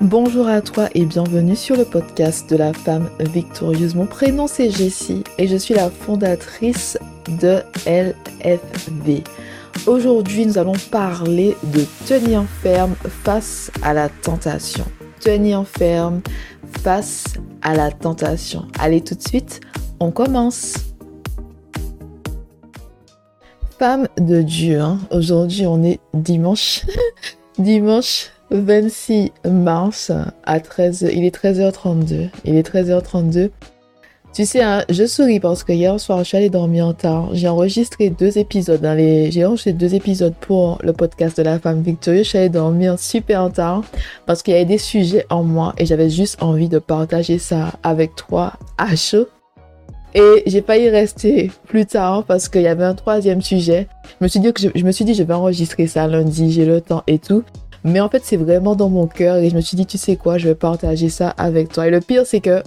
Bonjour à toi et bienvenue sur le podcast de la femme victorieuse. Mon prénom c'est Jessie et je suis la fondatrice de LFV. Aujourd'hui, nous allons parler de tenir ferme face à la tentation. Tenir ferme face à la tentation. Allez tout de suite, on commence. Femme de Dieu, hein. aujourd'hui on est dimanche. dimanche 26 mars à 13 il est 13h32. Il est 13h32. Tu sais, hein, je souris parce que hier soir, je suis allée dormir en tard. J'ai enregistré deux épisodes les, j'ai enregistré deux épisodes pour le podcast de la femme victorieuse. Je suis allée dormir super tard parce qu'il y avait des sujets en moi et j'avais juste envie de partager ça avec toi à chaud. Et j'ai failli rester plus tard parce qu'il y avait un troisième sujet. Je me suis dit que je me suis dit je vais enregistrer ça lundi, j'ai le temps et tout. Mais en fait, c'est vraiment dans mon cœur et je me suis dit, tu sais quoi, je vais partager ça avec toi. Et le pire, c'est que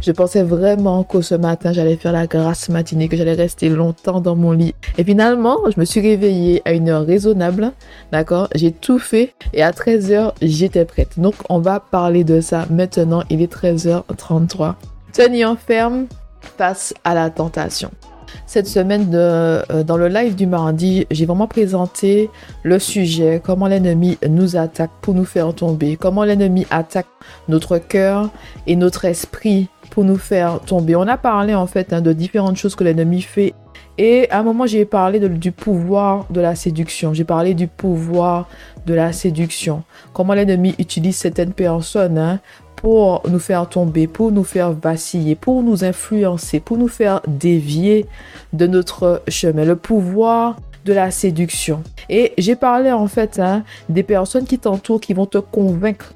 je pensais vraiment qu'au ce matin, j'allais faire la grâce matinée, que j'allais rester longtemps dans mon lit. Et finalement, je me suis réveillée à une heure raisonnable, d'accord? J'ai tout fait et à 13h, j'étais prête. Donc, on va parler de ça maintenant. Il est 13h33. Tenir ferme face à la tentation. Cette semaine, euh, dans le live du mardi, j'ai vraiment présenté le sujet, comment l'ennemi nous attaque pour nous faire tomber, comment l'ennemi attaque notre cœur et notre esprit pour nous faire tomber. On a parlé en fait hein, de différentes choses que l'ennemi fait. Et à un moment, j'ai parlé du pouvoir de la séduction. J'ai parlé du pouvoir de la séduction. Comment l'ennemi utilise certaines personnes hein, pour nous faire tomber, pour nous faire vaciller, pour nous influencer, pour nous faire dévier de notre chemin. Le pouvoir de la séduction. Et j'ai parlé en fait hein, des personnes qui t'entourent, qui vont te convaincre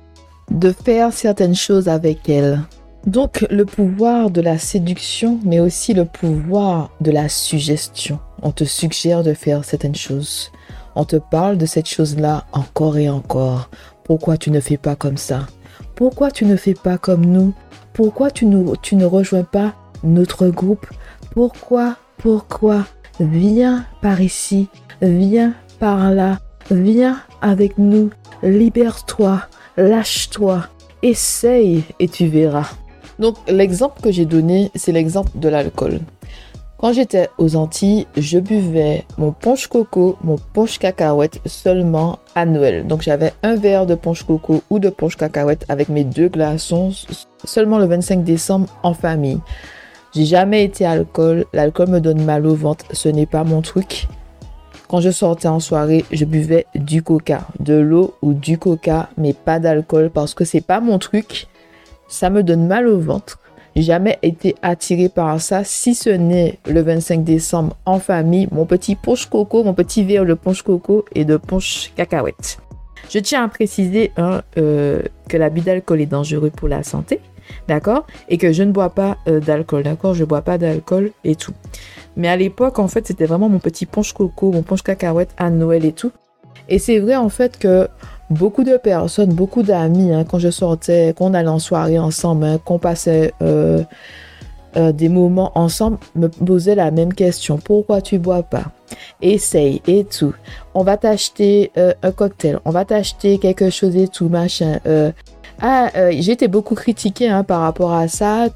de faire certaines choses avec elles. Donc le pouvoir de la séduction, mais aussi le pouvoir de la suggestion. On te suggère de faire certaines choses. On te parle de cette chose-là encore et encore. Pourquoi tu ne fais pas comme ça? Pourquoi tu ne fais pas comme nous? Pourquoi tu, ne rejoins pas notre groupe? Pourquoi Pourquoi? Viens par ici, viens par là, viens avec nous, libère-toi, lâche-toi, essaye et tu verras. Donc l'exemple que j'ai donné, c'est l'exemple de l'alcool. Quand j'étais aux Antilles, je buvais mon punch coco, mon punch cacahuète seulement à Noël. Donc j'avais un verre de punch coco ou de punch cacahuète avec mes deux glaçons seulement le 25 décembre en famille. J'ai jamais été alcool, l'alcool me donne mal au ventre, ce n'est pas mon truc. Quand je sortais en soirée, je buvais du coca, de l'eau ou du coca, mais pas d'alcool parce que c'est pas mon truc. Ça me donne mal au ventre jamais été attiré par ça, si ce n'est le 25 décembre en famille, mon petit punch coco, mon petit verre de punch coco et de punch cacahuète. Je tiens à préciser hein, euh, que l'abus d'alcool est dangereux pour la santé, d'accord Et que je ne bois pas euh, d'alcool, d'accord Je ne bois pas d'alcool et tout. Mais à l'époque, en fait, c'était vraiment mon petit punch coco, mon punch cacahuète à Noël et tout. Et c'est vrai, en fait, que beaucoup de personnes, beaucoup d'amis, hein, quand je sortais, qu'on allait en soirée ensemble, hein, qu'on passait euh, euh, des moments ensemble, me posaient la même question. Pourquoi tu bois pas? Essaye et tout. On va t'acheter euh, un cocktail, on va t'acheter quelque chose et tout, machin. ah, j'ai été beaucoup critiquée hein, par rapport à ça.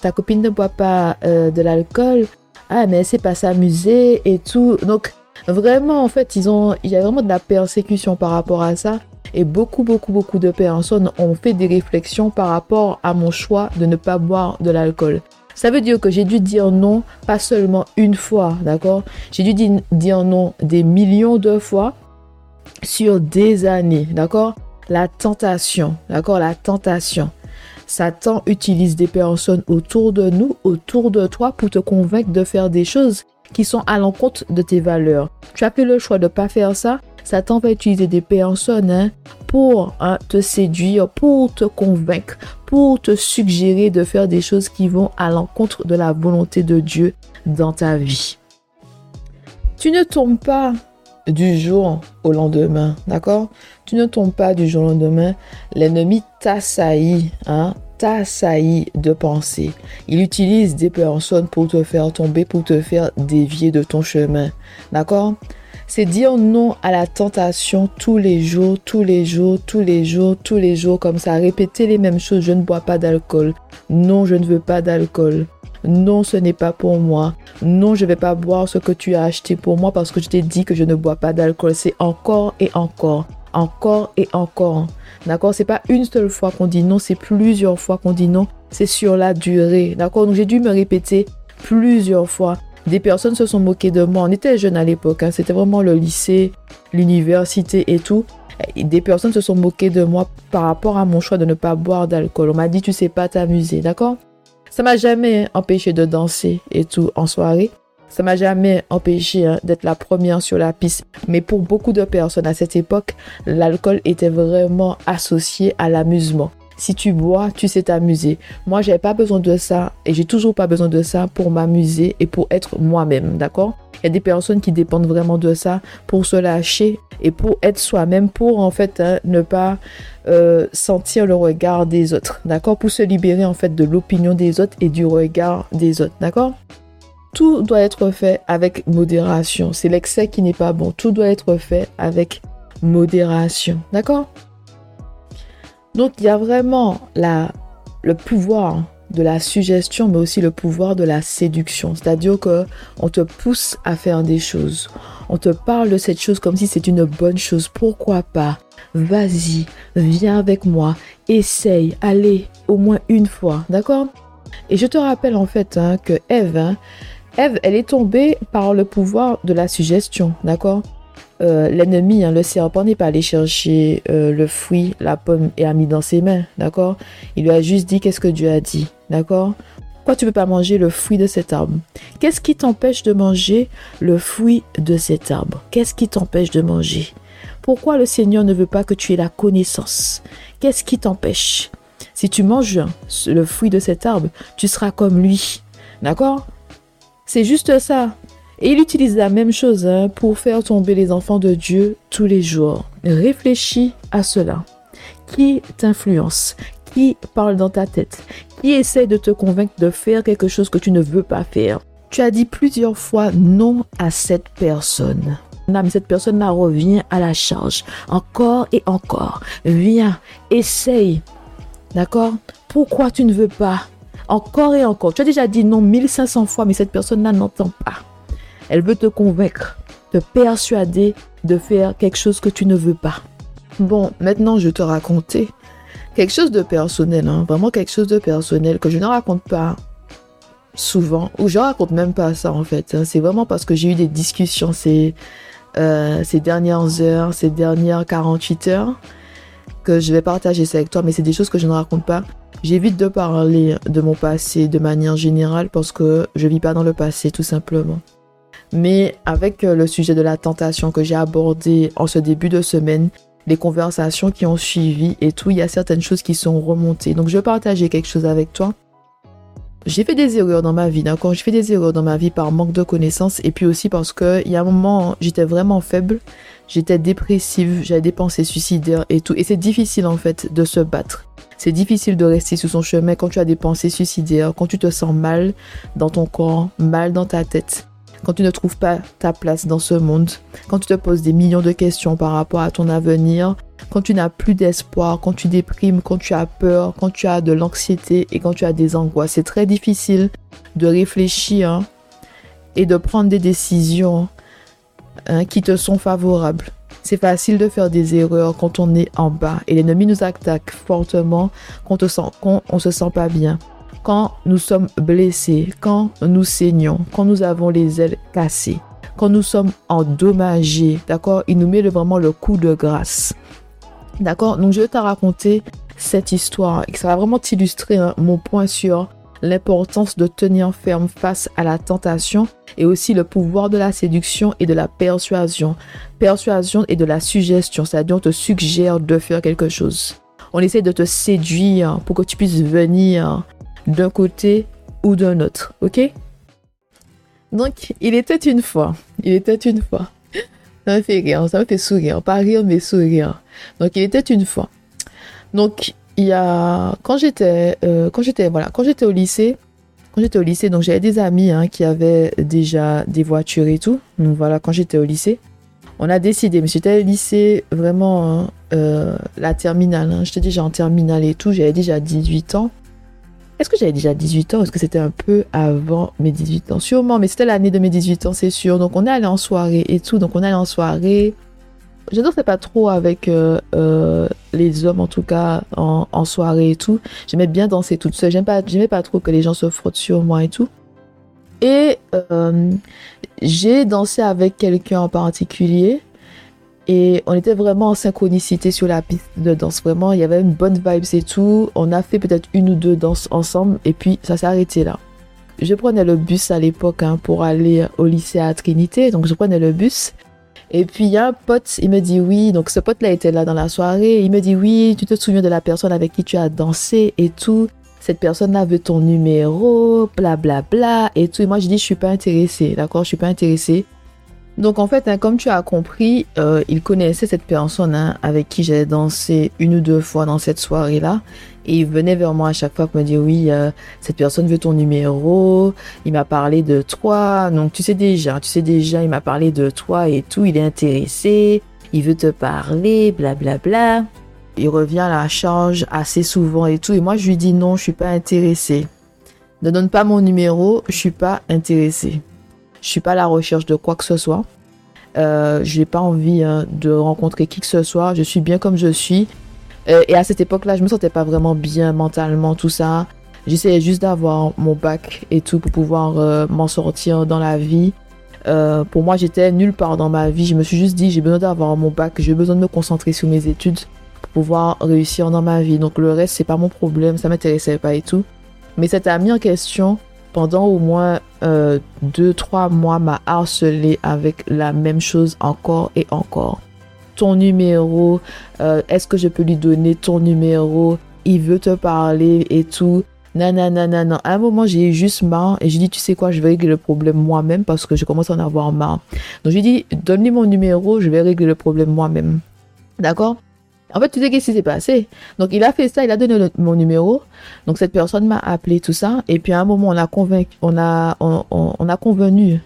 ta copine ne boit pas de l'alcool. Ah, mais c'est pas s'amuser et tout. Donc, Vraiment, en fait, il y a vraiment de la persécution par rapport à ça. Et beaucoup, beaucoup, beaucoup de personnes ont fait des réflexions par rapport à mon choix de ne pas boire de l'alcool. Ça veut dire que j'ai dû dire non, pas seulement une fois, d'accord? J'ai dû dire non des millions de fois sur des années, d'accord? La tentation, d'accord? La tentation. Satan utilise des personnes autour de nous, autour de toi, pour te convaincre de faire des choses qui sont à l'encontre de tes valeurs. Tu as fait le choix de ne pas faire ça? Satan va utiliser des personnes hein, pour hein, te séduire, pour te convaincre, pour te suggérer de faire des choses qui vont à l'encontre de la volonté de Dieu dans ta vie. Tu ne tombes pas du jour au lendemain, d'accord? Tu ne tombes pas du jour au lendemain. L'ennemi t'assaillit, hein t'assaillit de pensée. Il utilise des personnes pour te faire tomber, pour te faire dévier de ton chemin. D'accord? C'est dire non à la tentation tous les jours, tous les jours, tous les jours, tous les jours, comme ça, répéter les mêmes choses. Je ne bois pas d'alcool. Non, je ne veux pas d'alcool. Non, ce n'est pas pour moi. Non, je ne vais pas boire ce que tu as acheté pour moi parce que je t'ai dit que je ne bois pas d'alcool. C'est encore et encore, encore et encore. D'accord? C'est pas une seule fois qu'on dit non, c'est plusieurs fois qu'on dit non. C'est sur la durée. D'accord? Donc j'ai dû me répéter plusieurs fois. Des personnes se sont moquées de moi. On était jeunes à l'époque. Hein. C'était vraiment le lycée, l'université et tout. des personnes se sont moquées de moi par rapport à mon choix de ne pas boire d'alcool. On m'a dit tu sais pas t'amuser, d'accord? Ça m'a jamais empêché de danser et tout en soirée. Ça m'a jamais empêché hein, d'être la première sur la piste. Mais pour beaucoup de personnes à cette époque, l'alcool était vraiment associé à l'amusement. Si tu bois, tu sais t'amuser. Moi, j'avais pas besoin de ça et j'ai toujours pas besoin de ça pour m'amuser et pour être moi-même, d'accord? Il y a des personnes qui dépendent vraiment de ça pour se lâcher et pour être soi-même, pour en fait hein, ne pas euh, sentir le regard des autres, d'accord? Pour se libérer en fait de l'opinion des autres et du regard des autres, d'accord? Tout doit être fait avec modération. C'est l'excès qui n'est pas bon. Tout doit être fait avec modération. D'accord? Donc il y a vraiment la, le pouvoir de la suggestion, mais aussi le pouvoir de la séduction. C'est-à-dire que on te pousse à faire des choses. On te parle de cette chose comme si c'est une bonne chose. Pourquoi pas? Vas-y, viens avec moi, essaye, allez, au moins une fois, d'accord? Et je te rappelle en fait hein, que Eve, hein, Ève, elle est tombée par le pouvoir de la suggestion, d'accord? Euh, L'ennemi, hein, le serpent, n'est pas allé chercher euh, le fruit, la pomme et a mis dans ses mains, d'accord? Il lui a juste dit qu'est-ce que Dieu a dit, d'accord? Pourquoi tu ne peux pas manger le fruit de cet arbre? Qu'est-ce qui t'empêche de manger le fruit de cet arbre? Qu'est-ce qui t'empêche de manger? Pourquoi le Seigneur ne veut pas que tu aies la connaissance? Qu'est-ce qui t'empêche? Si tu manges le fruit de cet arbre, tu seras comme lui, d'accord? C'est juste ça. Et il utilise la même chose hein, pour faire tomber les enfants de Dieu tous les jours. Réfléchis à cela. Qui t'influence? Qui parle dans ta tête? Qui essaie de te convaincre de faire quelque chose que tu ne veux pas faire? Tu as dit plusieurs fois non à cette personne. mais cette personne-là revient à la charge. Encore et encore. Viens, essaye. D'accord? Pourquoi tu ne veux pas? Encore et encore. Tu as déjà dit non 1500 fois, mais cette personne-là n'entend pas. Elle veut te convaincre, te persuader de faire quelque chose que tu ne veux pas. Bon, maintenant je te raconter quelque chose de personnel, hein. vraiment quelque chose de personnel que je ne raconte pas souvent, ou je raconte même pas ça en fait. Hein. C'est vraiment parce que j'ai eu des discussions ces, euh, dernières heures, ces dernières 48 heures, que je vais partager ça avec toi, mais c'est des choses que je ne raconte pas. J'évite de parler de mon passé de manière générale parce que je vis pas dans le passé tout simplement. Mais avec euh, le sujet de la tentation que j'ai abordé en ce début de semaine, les conversations qui ont suivi et tout, il y a certaines choses qui sont remontées. Donc je vais partager quelque chose avec toi. J'ai fait des erreurs dans ma vie, d'accord J'ai fait des erreurs dans ma vie par manque de connaissances et puis aussi parce qu'il y a un moment, j'étais vraiment faible, j'étais dépressive, j'avais des pensées suicidaires et tout. Et c'est difficile en fait de se battre. C'est difficile de rester sur son chemin quand tu as des pensées suicidaires, quand tu te sens mal dans ton corps, mal dans ta tête, quand tu ne trouves pas ta place dans ce monde, quand tu te poses des millions de questions par rapport à ton avenir, quand tu n'as plus d'espoir, quand tu déprimes, quand tu as peur, quand tu as de l'anxiété et quand tu as des angoisses. C'est très difficile de réfléchir et de prendre des décisions hein, qui te sont favorables. C'est facile de faire des erreurs quand on est en bas et l'ennemi nous attaque fortement quand on, ne se sent pas bien, quand nous sommes blessés, quand nous saignons, quand nous avons les ailes cassées, quand nous sommes endommagés. D'accord? Il nous met vraiment le coup de grâce. D'accord? Donc je vais te raconter cette histoire et ça va vraiment t'illustrer hein, mon point sur l'importance de tenir ferme face à la tentation et aussi le pouvoir de la séduction et de la persuasion. Persuasion et de la suggestion, c'est-à-dire on te suggère de faire quelque chose. On essaie de te séduire pour que tu puisses venir d'un côté ou d'un autre, ok? Donc, il était une fois, il était une fois. Ça me fait rire, ça me fait sourire, pas rire mais sourire. Donc, il était une fois. Donc, il y a quand j'étais euh, quand j'étais voilà quand j'étais au lycée quand j'étais au lycée donc j'avais des amis hein, qui avaient déjà des voitures et tout donc voilà quand j'étais au lycée on a décidé, mais c'était le lycée, vraiment, hein, euh, la terminale. Hein. Dis, j'ai en terminale et tout, j'avais déjà 18 ans. Est-ce que j'avais déjà 18 ans? Est-ce que c'était un peu avant mes 18 ans? Sûrement, mais c'était l'année de mes 18 ans, c'est sûr. Donc on est allé en soirée et tout. Donc on est allé en soirée. Je ne pas trop avec euh, euh, les hommes, en tout cas, en, soirée et tout. J'aimais bien danser toute seule. J'aimais pas, pas trop que les gens se frottent sur moi et tout. Et euh, j'ai dansé avec quelqu'un en particulier. Et on était vraiment en synchronicité sur la piste de danse. Vraiment, il y avait une bonne vibe et tout. On a fait peut-être une ou deux danses ensemble. Et puis, ça s'est arrêté là. Je prenais le bus à l'époque hein, pour aller au lycée à Trinité. Donc, je prenais le bus. Et puis, il y a un pote, il me dit oui. Donc, ce pote-là était là dans la soirée. Il me dit oui, tu te souviens de la personne avec qui tu as dansé et tout. Cette personne-là veut ton numéro, bla bla bla et tout. Et moi, je dis, je suis pas intéressée, d'accord? Je suis pas intéressée. Donc en fait, hein, comme tu as compris, euh, il connaissait cette personne hein, avec qui j'avais dansé une ou deux fois dans cette soirée-là. Et il venait vers moi à chaque fois pour me dire oui, euh, cette personne veut ton numéro. Il m'a parlé de toi. Donc tu sais déjà, tu sais déjà, il m'a parlé de toi et tout. Il est intéressé. Il veut te parler, blablabla. Bla, bla. Il revient à la charge assez souvent et tout. Et moi, je lui dis non, je suis pas intéressé. Ne donne pas mon numéro, je suis pas intéressé. Je suis pas à la recherche de quoi que ce soit. Euh, je n'ai pas envie hein, de rencontrer qui que ce soit. Je suis bien comme je suis. Euh, et à cette époque-là, je me sentais pas vraiment bien mentalement, tout ça. J'essayais juste d'avoir mon bac et tout pour pouvoir euh, m'en sortir dans la vie. pour moi, j'étais nulle part dans ma vie. Je me suis juste dit, j'ai besoin d'avoir mon bac, j'ai besoin de me concentrer sur mes études pour pouvoir réussir dans ma vie. Donc le reste, c'est pas mon problème, ça m'intéressait pas et tout. Mais cet ami en question, pendant au moins euh, deux, trois mois, m'a harcelé avec la même chose encore et encore. Ton numéro, euh, est-ce que je peux lui donner ton numéro? Il veut te parler et tout. Non, non, non. À un moment, j'ai juste marre et j'ai dit, tu sais quoi, je vais régler le problème moi-même parce que je commence à en avoir marre. Donc, j'ai dit, donne-lui mon numéro, je vais régler le problème moi-même. D'accord? En fait, tu sais qu'est-ce qui s'est passé? Donc, il a fait ça, il a donné mon numéro. Donc, cette personne m'a appelé, tout ça. Et puis, à un moment, on a, convenu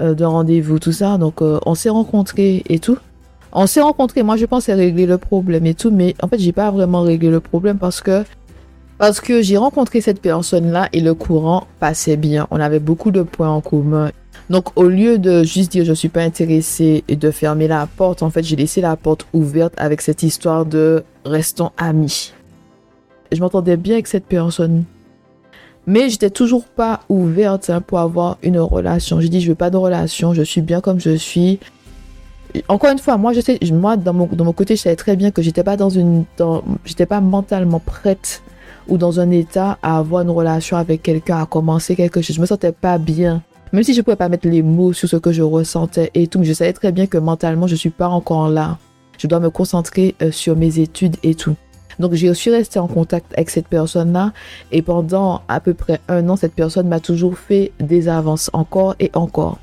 euh, de rendez-vous, tout ça. Donc, euh, on s'est rencontrés et tout. On s'est rencontrés. Moi, je pensais régler le problème et tout. Mais en fait, j'ai pas vraiment réglé le problème parce que parce que j'ai rencontré cette personne-là et le courant passait bien. On avait beaucoup de points en commun. Donc, au lieu de juste dire je suis pas intéressé et de fermer la porte, en fait, j'ai laissé la porte ouverte avec cette histoire de restons amis. Je m'entendais bien avec cette personne. Mais j'étais toujours pas ouverte hein, pour avoir une relation. J'ai dit je veux pas de relation, je suis bien comme je suis. Encore une fois, moi je sais, moi dans mon, mon côté, je savais très bien que j'étais pas dans une, j'étais pas mentalement prête ou dans un état à avoir une relation avec quelqu'un, à commencer quelque chose. Je me sentais pas bien. Même si je pouvais pas mettre les mots sur ce que je ressentais et tout, mais je savais très bien que mentalement, je suis pas encore là. Je dois me concentrer euh, sur mes études et tout. Donc, j'ai aussi resté en contact avec cette personne-là. Et pendant à peu près un an, cette personne m'a toujours fait des avances encore et encore.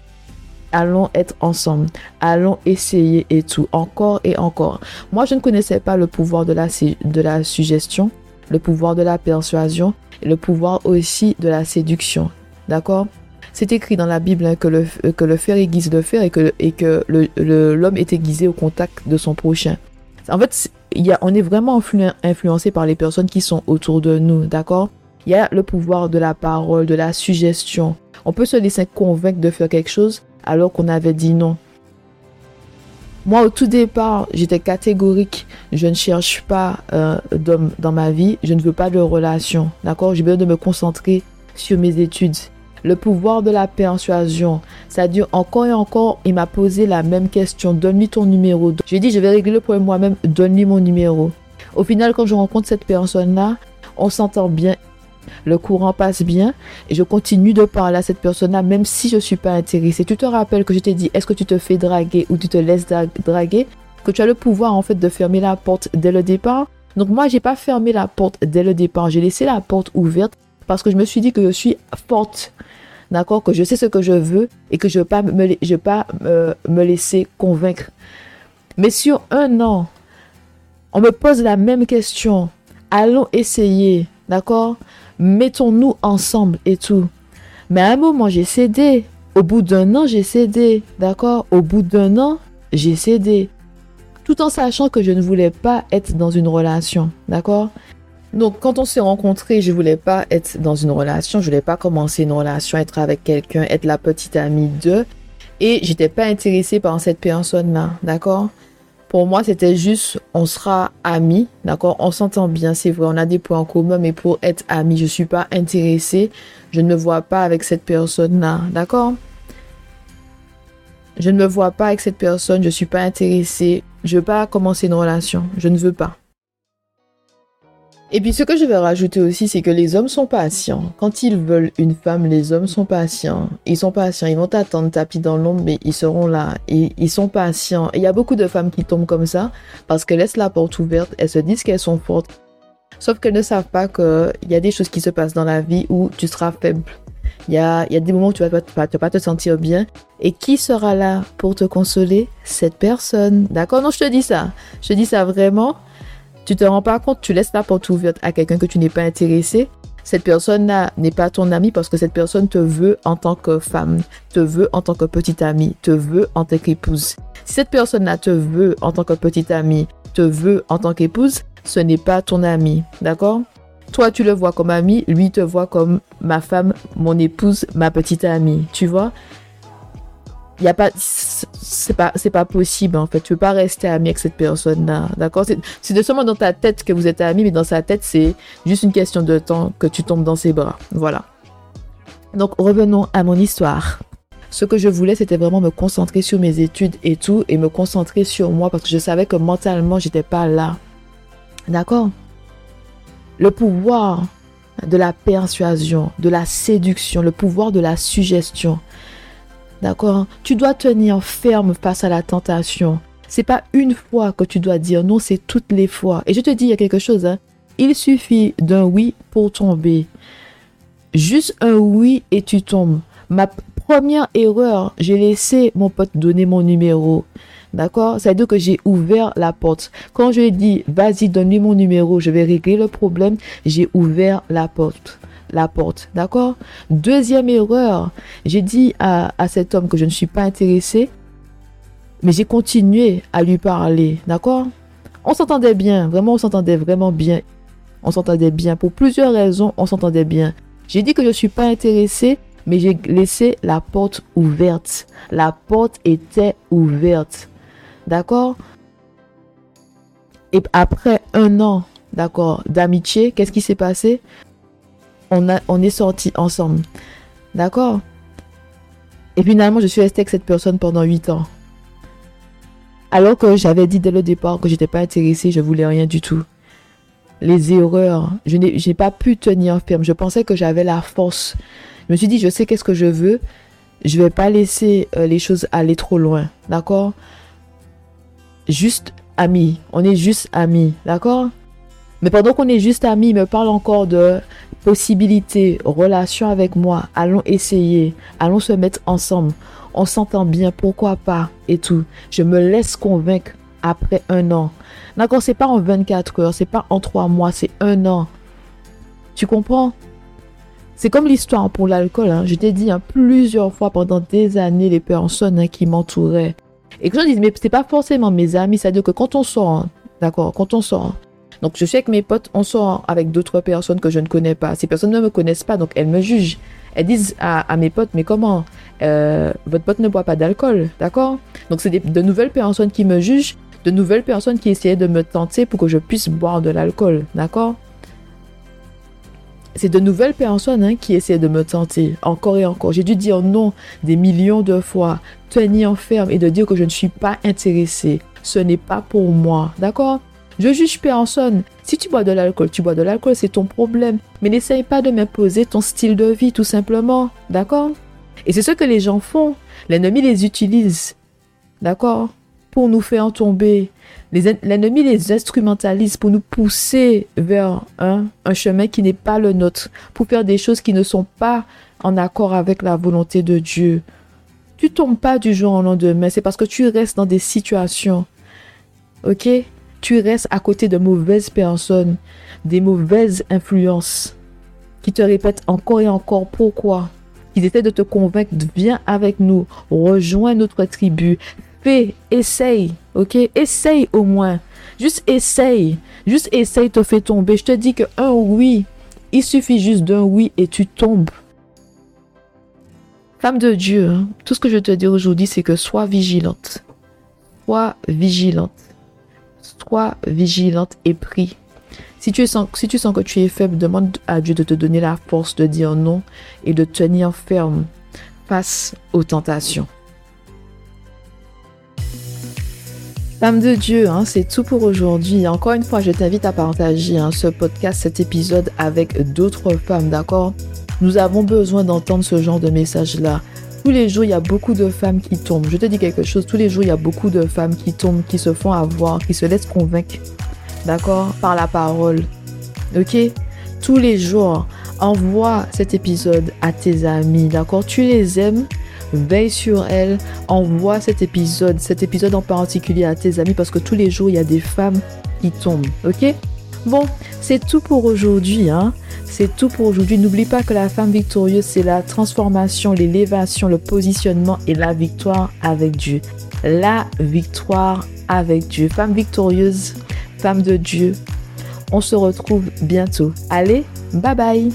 Allons être ensemble. Allons essayer et tout. Encore et encore. Moi, je ne connaissais pas le pouvoir de la, de la suggestion, le pouvoir de la persuasion et le pouvoir aussi de la séduction. D'accord? C'est écrit dans la Bible hein, que, le, que le fer aiguise le fer et que, et que l'homme est aiguisé au contact de son prochain. En fait, y a, on est vraiment influencé par les personnes qui sont autour de nous, d'accord? Il y a le pouvoir de la parole, de la suggestion. On peut se laisser convaincre de faire quelque chose alors qu'on avait dit non. Moi, au tout départ, j'étais catégorique. Je ne cherche pas euh, d'homme dans ma vie. Je ne veux pas de relation. D'accord? J'ai besoin de me concentrer sur mes études le pouvoir de la persuasion. C'est-à-dire, encore et encore, il m'a posé la même question. Donne-lui ton numéro. J'ai dit, je vais régler le problème moi-même. Donne-lui mon numéro. Au final, quand je rencontre cette personne-là, on s'entend bien. Le courant passe bien et je continue de parler à cette personne-là même si je ne suis pas intéressée. Tu te rappelles que je t'ai dit est-ce que tu te fais draguer ou tu te laisses draguer? Que tu as le pouvoir en fait de fermer la porte dès le départ. Donc moi, j'ai pas fermé la porte dès le départ. J'ai laissé la porte ouverte parce que je me suis dit que je suis forte d'accord, que je sais ce que je veux et que je ne vais pas, pas me, laisser convaincre. Mais sur un an, on me pose la même question. Allons essayer, d'accord? Mettons-nous ensemble et tout. Mais à un moment, j'ai cédé. Au bout d'un an, j'ai cédé, d'accord? Au bout d'un an, j'ai cédé. Tout en sachant que je ne voulais pas être dans une relation, d'accord? Donc, quand on s'est rencontrés, je voulais pas être dans une relation, je voulais pas commencer une relation, être avec quelqu'un, être la petite amie de, et j'étais pas intéressée par cette personne-là, d'accord? Pour moi, c'était juste, on sera amis, d'accord? On s'entend bien, c'est vrai, on a des points en commun, mais pour être amis, je suis pas intéressée, je ne me vois pas avec cette personne-là, d'accord? Je ne me vois pas avec cette personne, je suis pas intéressée, je veux pas commencer une relation, je ne veux pas. Et puis ce que je vais rajouter aussi, c'est que les hommes sont patients. Quand ils veulent une femme, les hommes sont patients. Ils sont patients, ils vont t'attendre tapis dans l'ombre, mais ils seront là. Et ils sont patients. Il y a beaucoup de femmes qui tombent comme ça parce qu'elles laissent la porte ouverte, elles se disent qu'elles sont fortes. Sauf qu'elles ne savent pas qu'il y a des choses qui se passent dans la vie où tu seras faible. Il y a, des moments où tu vas, vas pas te sentir bien. Et qui sera là pour te consoler? Cette personne. D'accord? Non, je te dis ça. Je te dis ça vraiment. Tu te rends pas compte, tu laisses la porte ouverte à quelqu'un que tu n'es pas intéressé. Cette personne-là n'est pas ton ami parce que cette personne te veut en tant que femme, te veut en tant que petite amie, te veut en tant qu'épouse. Si cette personne-là te veut en tant que petite amie, te veut en tant qu'épouse, ce n'est pas ton ami. D'accord? Toi, tu le vois comme ami, lui te voit comme ma femme, mon épouse, ma petite amie. Tu vois? Il y a pas c'est pas c'est pas possible en fait. Tu peux pas rester ami avec cette personne là d'accord c'est de seulement dans ta tête que vous êtes amis mais dans sa tête c'est juste une question de temps que tu tombes dans ses bras. Voilà. Donc revenons à mon histoire. Ce que je voulais c'était vraiment me concentrer sur mes études et tout et me concentrer sur moi parce que je savais que mentalement j'étais pas là. D'accord? Le pouvoir de la persuasion, de la séduction, le pouvoir de la suggestion. D'accord Tu dois tenir ferme face à la tentation. C'est pas une fois que tu dois dire non, c'est toutes les fois. Et je te dis, il y a quelque chose. Hein. Il suffit d'un oui pour tomber. Juste un oui et tu tombes. Ma première erreur, j'ai laissé mon pote donner mon numéro. D'accord? Ça veut dire que j'ai ouvert la porte. Quand je lui ai dit, vas-y, donne-lui mon numéro, je vais régler le problème, j'ai ouvert la porte la porte. D'accord? Deuxième erreur, j'ai dit à, cet homme que je ne suis pas intéressée, mais j'ai continué à lui parler. D'accord? On s'entendait bien, vraiment, on s'entendait vraiment bien. On s'entendait bien. Pour plusieurs raisons, on s'entendait bien. J'ai dit que je ne suis pas intéressée, mais j'ai laissé la porte ouverte. La porte était ouverte. D'accord? Et après un an, d'accord, d'amitié, qu'est-ce qui s'est passé? On, est sortis ensemble. D'accord? Et finalement, je suis restée avec cette personne pendant 8 ans. Alors que j'avais dit dès le départ que j'étais pas intéressée, je voulais rien du tout. Les erreurs, je n'ai pas pu tenir ferme. Je pensais que j'avais la force. Je me suis dit, je sais qu'est-ce que je veux. Je vais pas laisser euh, les choses aller trop loin. D'accord? Juste amis. On est juste amis. D'accord? Mais pendant qu'on est juste amis, il me parle encore de possibilité, relation avec moi, allons essayer, allons se mettre ensemble, on s'entend bien, pourquoi pas, et tout. Je me laisse convaincre après un an. D'accord, c'est pas en 24 heures, c'est pas en 3 mois, c'est un an. Tu comprends? C'est comme l'histoire pour l'alcool. Hein. Je t'ai dit hein, plusieurs fois pendant des années les personnes hein, qui m'entouraient. Et que je dis, mais c'est pas forcément mes amis, c'est-à-dire que quand on sort, d'accord, quand on sort, donc je suis avec mes potes, on sort avec d'autres personnes que je ne connais pas. Ces personnes ne me connaissent pas, donc elles me jugent. Elles disent à, mes potes, mais comment euh, Votre pote ne boit pas d'alcool, d'accord? Donc c'est de nouvelles personnes qui me jugent, de nouvelles personnes qui essayaient de me tenter pour que je puisse boire de l'alcool, d'accord? C'est de nouvelles personnes hein, qui essaient de me tenter encore et encore. J'ai dû dire non des millions de fois, tenir ferme et de dire que je ne suis pas intéressée. Ce n'est pas pour moi, d'accord? Je juge personne. Si tu bois de l'alcool, tu bois de l'alcool, c'est ton problème. Mais n'essaye pas de m'imposer ton style de vie, tout simplement. D'accord? Et c'est ce que les gens font. L'ennemi les utilise. D'accord? Pour nous faire tomber. L'ennemi les instrumentalise pour nous pousser vers un, chemin qui n'est pas le nôtre. Pour faire des choses qui ne sont pas en accord avec la volonté de Dieu. Tu tombes pas du jour au lendemain. C'est parce que tu restes dans des situations. Ok? Tu restes à côté de mauvaises personnes, des mauvaises influences qui te répètent encore et encore pourquoi. Ils essaient de te convaincre, viens avec nous, rejoins notre tribu, Fais, essaye, ok? Essaye au moins. Juste essaye. Juste essaye, te fait tomber. Je te dis que un oui, il suffit juste d'un oui et tu tombes. Femme de Dieu, hein, tout ce que je te dis aujourd'hui, c'est que sois vigilante. Sois vigilante. Sois vigilante et prie. Si tu, sens, que tu es faible, demande à Dieu de te donner la force de dire non et de tenir ferme face aux tentations. Femme de Dieu, hein, c'est tout pour aujourd'hui. Encore une fois, je t'invite à partager hein, ce podcast, cet épisode avec d'autres femmes, d'accord? Nous avons besoin d'entendre ce genre de message-là. Tous les jours, il y a beaucoup de femmes qui tombent. Je te dis quelque chose, tous les jours, il y a beaucoup de femmes qui tombent, qui se font avoir, qui se laissent convaincre, d'accord? Par la parole. Ok? Tous les jours, envoie cet épisode à tes amis, d'accord? Tu les aimes? Veille sur elles, envoie cet épisode, cet épisode en particulier à tes amis parce que tous les jours, il y a des femmes qui tombent, ok? Bon, c'est tout pour aujourd'hui, hein c'est tout pour aujourd'hui. N'oublie pas que la femme victorieuse, c'est la transformation, l'élévation, le positionnement et la victoire avec Dieu. La victoire avec Dieu. Femme victorieuse, femme de Dieu. On se retrouve bientôt. Allez, bye bye